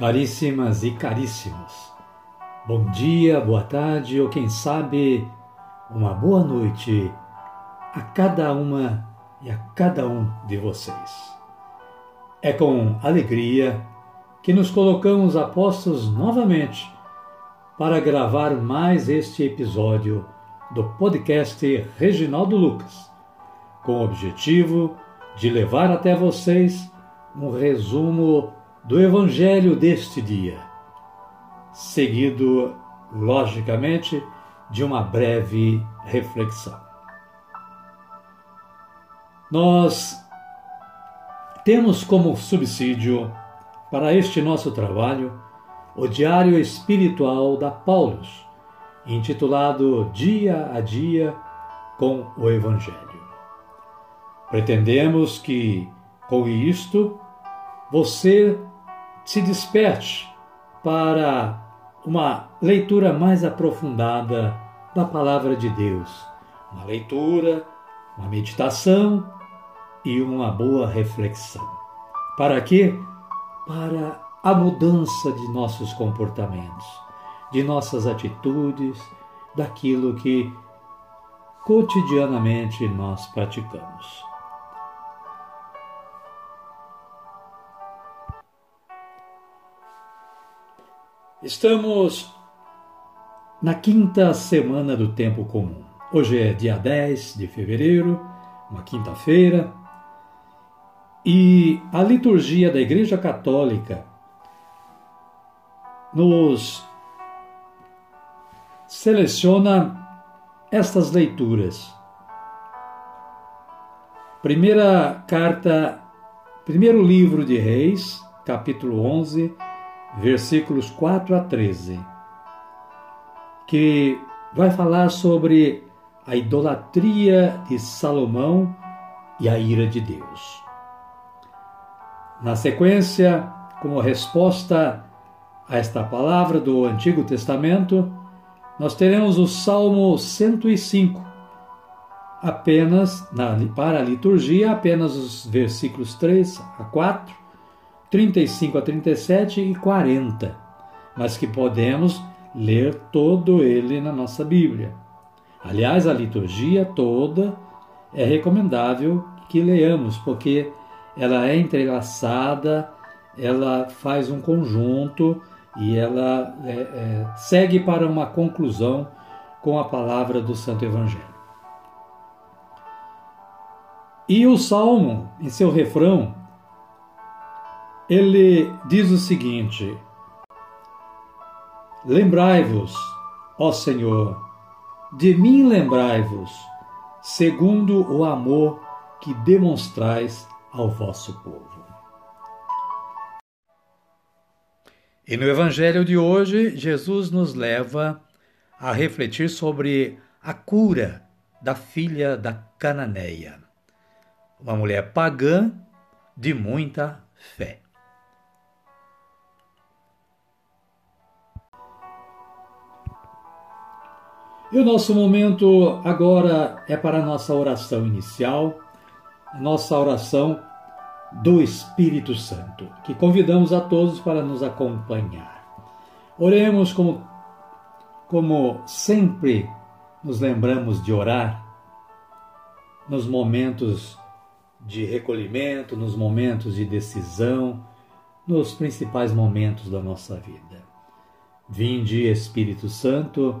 Caríssimas e caríssimos, bom dia, boa tarde ou quem sabe uma boa noite a cada uma e a cada um de vocês. É com alegria que nos colocamos a postos novamente para gravar mais este episódio do podcast Reginaldo Lucas, com o objetivo de levar até vocês um resumo do Evangelho deste dia, seguido, logicamente, de uma breve reflexão. Nós temos como subsídio para este nosso trabalho o Diário Espiritual da Paulus, intitulado Dia a Dia com o Evangelho. Pretendemos que, com isto, você se desperte para uma leitura mais aprofundada da Palavra de Deus. Uma leitura, uma meditação e uma boa reflexão. Para quê? Para a mudança de nossos comportamentos, de nossas atitudes, daquilo que cotidianamente nós praticamos. Estamos na quinta semana do tempo comum. Hoje é dia 10 de fevereiro, uma quinta-feira, e a liturgia da Igreja Católica nos seleciona estas leituras. Primeira carta, primeiro livro de Reis, capítulo 11, versículos 4 a 13, que vai falar sobre a idolatria de Salomão e a ira de Deus. Na sequência, como resposta a esta palavra do Antigo Testamento, nós teremos o Salmo 105, apenas na, para a liturgia, apenas os versículos 3 a 4, 35 a 37 e 40, mas que podemos ler todo ele na nossa Bíblia. Aliás, a liturgia toda é recomendável que leamos, porque ela é entrelaçada, ela faz um conjunto e ela é, é, segue para uma conclusão com a palavra do Santo Evangelho. E o Salmo, em seu refrão, ele diz o seguinte: Lembrai-vos, ó Senhor, de mim lembrai-vos, segundo o amor que demonstrais ao vosso povo. E no Evangelho de hoje, Jesus nos leva a refletir sobre a cura da filha da Cananeia, uma mulher pagã de muita fé. E o nosso momento agora é para a nossa oração inicial, a nossa oração do Espírito Santo, que convidamos a todos para nos acompanhar. Oremos como, como sempre nos lembramos de orar nos momentos de recolhimento, nos momentos de decisão, nos principais momentos da nossa vida. Vinde, Espírito Santo,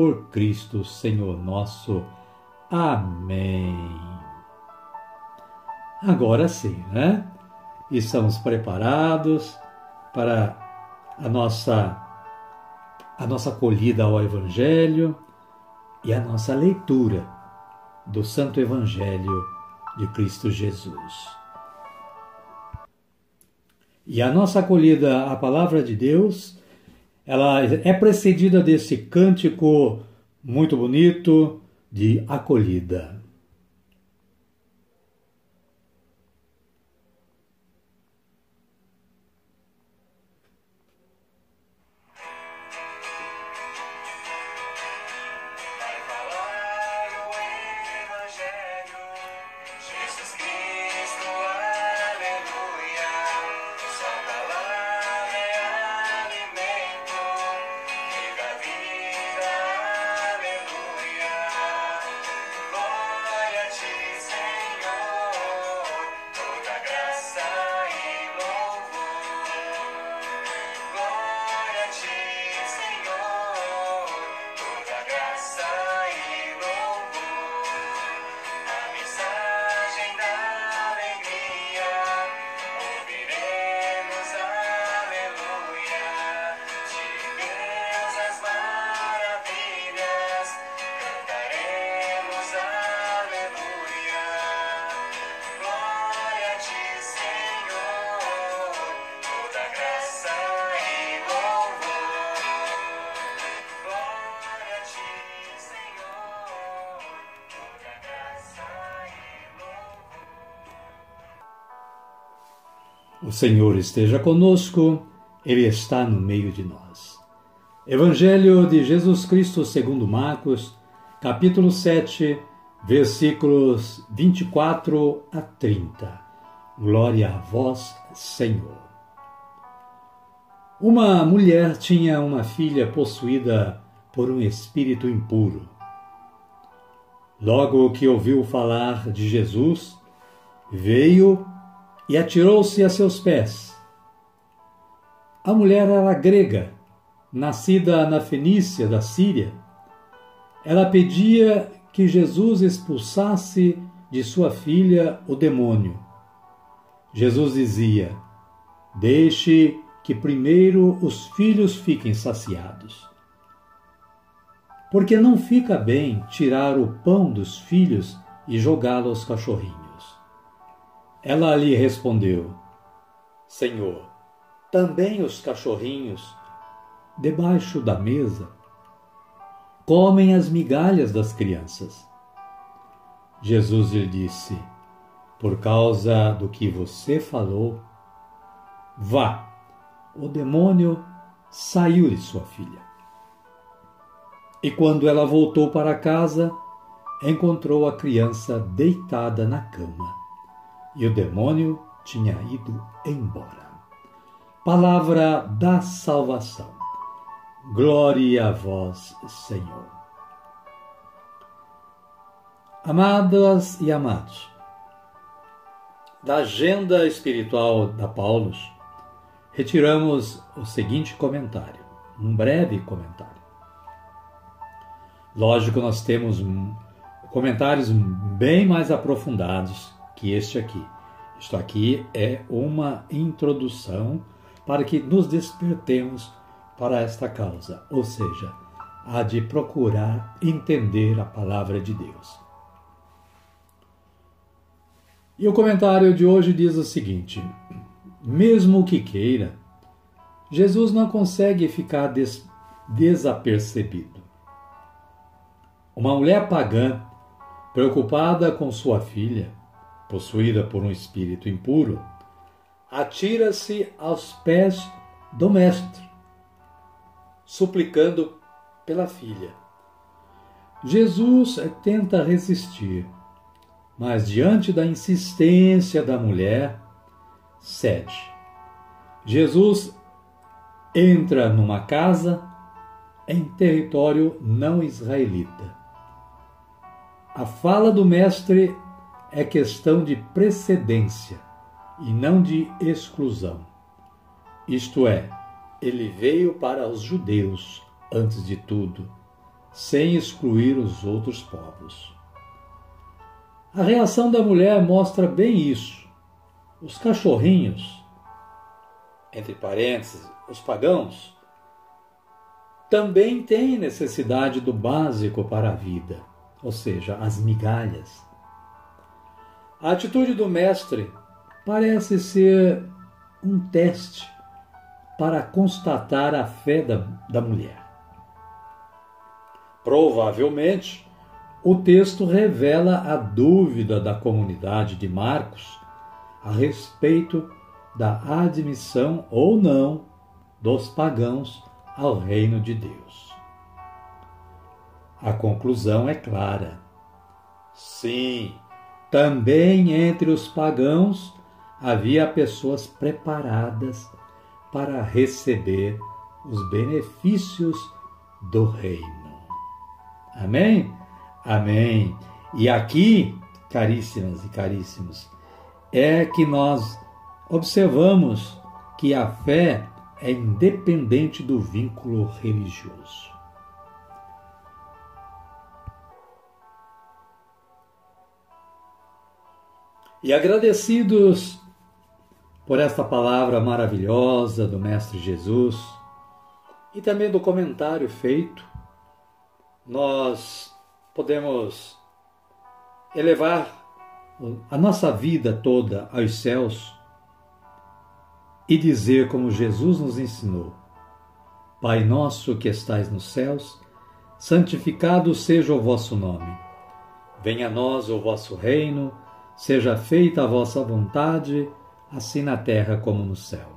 por Cristo Senhor nosso. Amém. Agora sim, né? Estamos preparados para a nossa a nossa acolhida ao evangelho e a nossa leitura do Santo Evangelho de Cristo Jesus. E a nossa acolhida à palavra de Deus, ela é precedida desse cântico muito bonito de acolhida. O Senhor esteja conosco, Ele está no meio de nós. Evangelho de Jesus Cristo segundo Marcos, capítulo 7, versículos 24 a 30. Glória a vós, Senhor. Uma mulher tinha uma filha possuída por um espírito impuro. Logo que ouviu falar de Jesus, veio e atirou-se a seus pés. A mulher era grega, nascida na Fenícia da Síria. Ela pedia que Jesus expulsasse de sua filha o demônio. Jesus dizia: Deixe que primeiro os filhos fiquem saciados. Porque não fica bem tirar o pão dos filhos e jogá-lo aos cachorrinhos. Ela lhe respondeu: Senhor, também os cachorrinhos, debaixo da mesa, comem as migalhas das crianças. Jesus lhe disse: Por causa do que você falou, vá, o demônio saiu de sua filha. E quando ela voltou para casa, encontrou a criança deitada na cama e o demônio tinha ido embora. Palavra da salvação. Glória a vós, Senhor. Amadas e amados, da agenda espiritual da Paulus, retiramos o seguinte comentário, um breve comentário. Lógico, nós temos comentários bem mais aprofundados que este aqui. Isto aqui é uma introdução para que nos despertemos para esta causa, ou seja, a de procurar entender a palavra de Deus. E o comentário de hoje diz o seguinte: mesmo que queira, Jesus não consegue ficar des desapercebido. Uma mulher pagã, preocupada com sua filha, possuída por um espírito impuro, atira-se aos pés do Mestre, suplicando pela filha. Jesus tenta resistir, mas diante da insistência da mulher, cede. Jesus entra numa casa em território não israelita. A fala do Mestre é questão de precedência e não de exclusão. Isto é, ele veio para os judeus antes de tudo, sem excluir os outros povos. A reação da mulher mostra bem isso. Os cachorrinhos, entre parênteses, os pagãos, também têm necessidade do básico para a vida, ou seja, as migalhas. A atitude do mestre parece ser um teste para constatar a fé da, da mulher. Provavelmente, o texto revela a dúvida da comunidade de Marcos a respeito da admissão ou não dos pagãos ao reino de Deus. A conclusão é clara. Sim, também entre os pagãos havia pessoas preparadas para receber os benefícios do reino. Amém? Amém. E aqui, caríssimas e caríssimos, é que nós observamos que a fé é independente do vínculo religioso. E agradecidos por esta palavra maravilhosa do Mestre Jesus e também do comentário feito, nós podemos elevar a nossa vida toda aos céus e dizer como Jesus nos ensinou: Pai nosso que estais nos céus, santificado seja o vosso nome. Venha a nós o vosso reino, seja feita a vossa vontade, assim na terra como no céu.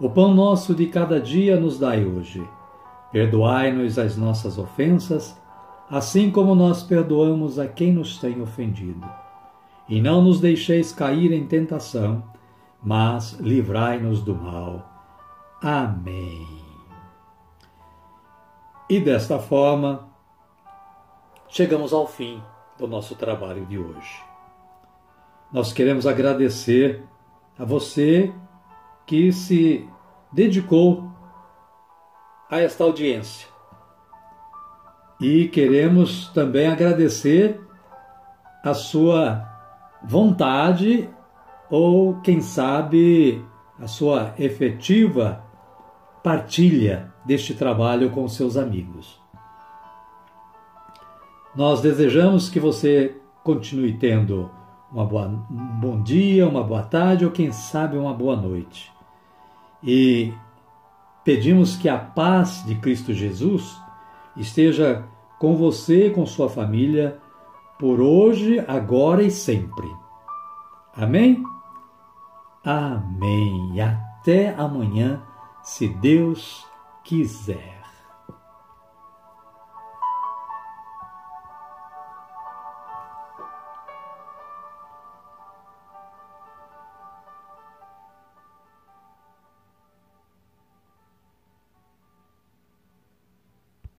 O pão nosso de cada dia nos dai hoje. Perdoai-nos as nossas ofensas, assim como nós perdoamos a quem nos tem ofendido. E não nos deixeis cair em tentação, mas livrai-nos do mal. Amém. E desta forma, chegamos ao fim do nosso trabalho de hoje. Nós queremos agradecer a você que se dedicou a esta audiência. E queremos também agradecer a sua vontade ou, quem sabe, a sua efetiva partilha deste trabalho com seus amigos. Nós desejamos que você continue tendo uma boa, um bom dia, uma boa tarde ou, quem sabe, uma boa noite. E pedimos que a paz de Cristo Jesus esteja com você e com sua família por hoje, agora e sempre. Amém? Amém. E até amanhã, se Deus quiser.